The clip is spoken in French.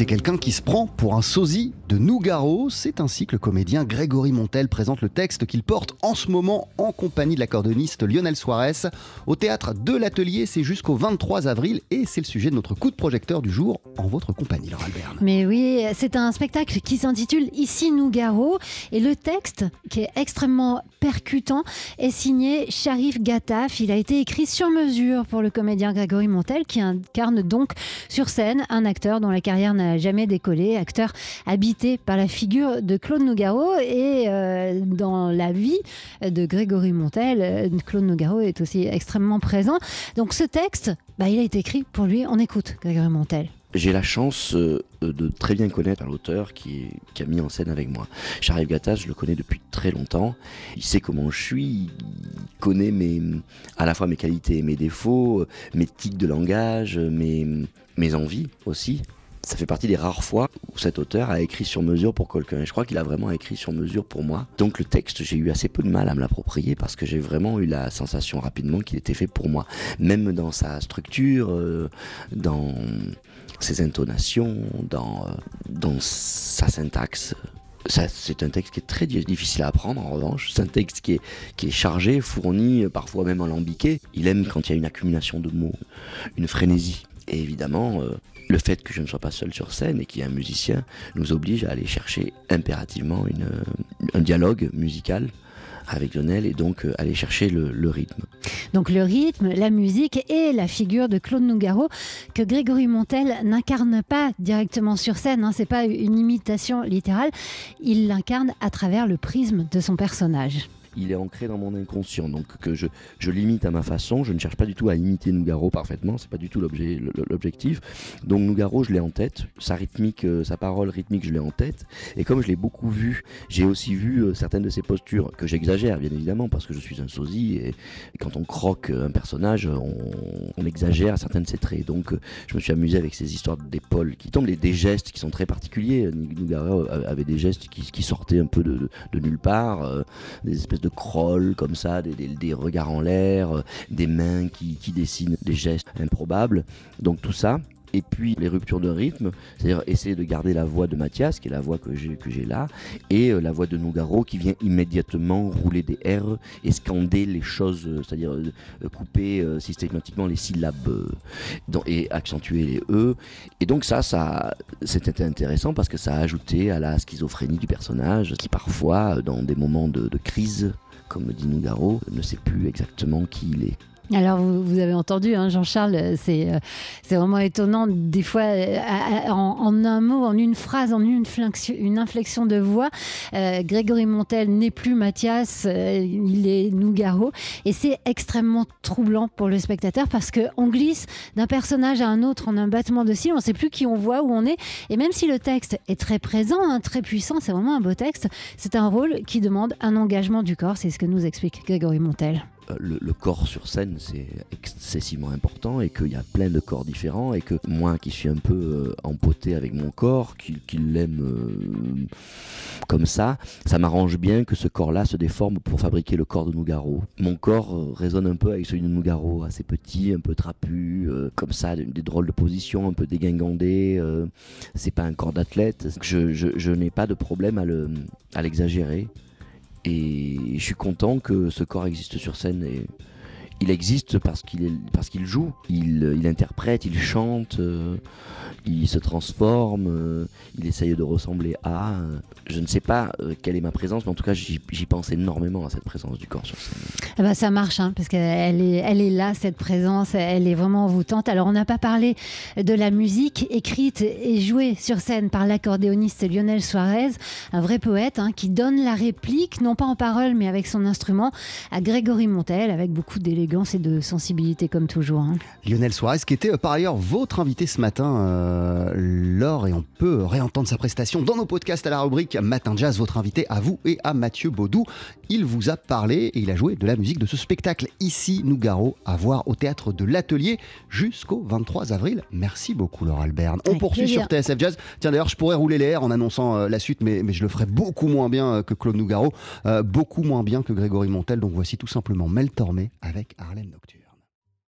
c'est quelqu'un qui se prend pour un sosie de Nougaro. C'est ainsi que le comédien Grégory Montel présente le texte qu'il porte en ce moment en compagnie de l'accordoniste Lionel Suarez au théâtre de l'Atelier. C'est jusqu'au 23 avril et c'est le sujet de notre coup de projecteur du jour en votre compagnie, Laura Albert. Mais oui, c'est un spectacle qui s'intitule Ici Nougaro et le texte, qui est extrêmement percutant, est signé Sharif Gattaf. Il a été écrit sur mesure pour le comédien Grégory Montel qui incarne donc sur scène un acteur dont la carrière n'a jamais décollé, acteur habité par la figure de Claude Nougaro et euh, dans la vie de Grégory Montel, euh, Claude Nougaro est aussi extrêmement présent. Donc ce texte, bah, il a été écrit pour lui. On écoute Grégory Montel. J'ai la chance euh, de très bien connaître l'auteur qui, a mis en scène avec moi. Charles Gattas, je le connais depuis très longtemps. Il sait comment je suis, il connaît mes, à la fois mes qualités et mes défauts, mes tics de langage, mes, mes envies aussi ça fait partie des rares fois où cet auteur a écrit sur mesure pour quelqu'un. Je crois qu'il a vraiment écrit sur mesure pour moi. Donc le texte, j'ai eu assez peu de mal à me l'approprier parce que j'ai vraiment eu la sensation rapidement qu'il était fait pour moi. Même dans sa structure, euh, dans ses intonations, dans, euh, dans sa syntaxe. C'est un texte qui est très difficile à apprendre en revanche. C'est un texte qui est, qui est chargé, fourni, parfois même alambiqué. Il aime quand il y a une accumulation de mots, une frénésie. Et évidemment, euh, le fait que je ne sois pas seul sur scène et qu'il y ait un musicien nous oblige à aller chercher impérativement une, un dialogue musical avec Lionel et donc euh, aller chercher le, rythme. Donc le rythme, la musique et la figure de Claude Nougaro que Grégory Montel n'incarne pas directement sur scène, hein, c'est pas une imitation littérale, il l'incarne à travers le prisme de son personnage il est ancré dans mon inconscient. Donc que je, je l'imite à ma façon. Je ne cherche pas du tout à imiter Nougaro parfaitement. C'est pas du tout l'objectif. Donc Nougaro, je l'ai en tête. Sa rythmique, euh, sa parole rythmique, je l'ai en tête. Et comme je l'ai beaucoup vu, j'ai aussi vu euh, certaines de ses postures que j'exagère bien évidemment parce que je suis un sosie et, quand on croque un personnage, on, exagère certaines de ses traits. Donc euh, je me suis amusé avec ces histoires d'épaule qui tombent, des, gestes qui sont très particuliers. Nougaro avait des gestes qui, sortaient un peu de, nulle part, des espèces de crawl comme ça, des, regards en l'air, euh, des mains qui, dessinent des gestes improbables. Donc tout ça, et puis les ruptures de rythme, c'est-à-dire essayer de garder la voix de Mathias, qui est la voix que j'ai, que j'ai là, et euh, la voix de Nougaro qui vient immédiatement rouler des R et scander les choses, euh, c'est-à-dire couper systématiquement les syllabes et accentuer les E. Et donc ça, ça c'était intéressant parce que ça a ajouté à la schizophrénie du personnage, qui parfois, dans des moments de, de crise, comme dit Nougaro, ne sait plus exactement qui il est. Alors, vous, avez entendu, hein, Jean-Charles, euh, c'est vraiment étonnant, des fois, euh, en, un mot, en une phrase, en une, une inflexion de voix. Euh, Grégory Montel n'est plus Mathias, il est Nougaro. Et c'est extrêmement troublant pour le spectateur parce qu'on glisse d'un personnage à un autre en un battement de cils, on ne sait plus qui on voit, où on est. Et même si le texte est très présent, hein, très puissant, c'est vraiment un beau texte, c'est un rôle qui demande un engagement du corps, c'est ce que nous explique Grégory Montel. Euh, le, corps sur scène, c'est excessivement important et qu'il y a plein de corps différents et que moi qui suis un peu euh, empoté avec mon corps, qui, l'aime euh, comme ça, ça m'arrange bien que ce corps-là se déforme pour fabriquer le corps de Nougaro. Mon corps résonne un peu avec celui de Nougaro, assez petit, un peu trapu, comme ça, des, drôles de positions, un peu dégingandé. c'est pas un corps d'athlète. Je n'ai pas de problème à l'exagérer. Et je suis content que ce corps existe sur scène et il existe parce qu'il joue, il, il, interprète, il chante, euh, il se transforme, euh, il essaye de ressembler à. Euh, je ne sais pas quelle est ma présence, mais en tout cas j'y pense énormément à cette présence du corps sur scène. Eh ben, ça marche, hein, parce qu'elle est, elle est là, cette présence, elle est vraiment envoûtante. Alors on n'a pas parlé de la musique écrite et jouée sur scène par l'accordéoniste Lionel Suarez, un vrai poète hein, qui donne la réplique, non pas en parole, mais avec son instrument, à Grégory Montel, avec beaucoup d'élégance et de sensibilité comme toujours. Hein. Lionel Suarez, qui était euh, par ailleurs votre invité ce matin, euh, Laure, et on peut réentendre sa prestation dans nos podcasts à la rubrique Matin Jazz, votre invité à vous et à Mathieu Baudou. Il vous a parlé et il a joué de la musique de ce spectacle ici, Nougaro, à voir au théâtre de l'Atelier jusqu'au 23 avril. Merci beaucoup, Laure Alberne. On poursuit sur TSF Jazz. Tiens, d'ailleurs, je pourrais rouler les airs en annonçant euh, la suite, mais, mais je le ferai beaucoup moins bien que Claude Nougaro, beaucoup moins bien que Grégory Montel. Donc voici tout simplement Mel Tormé avec Harlem Nocturne.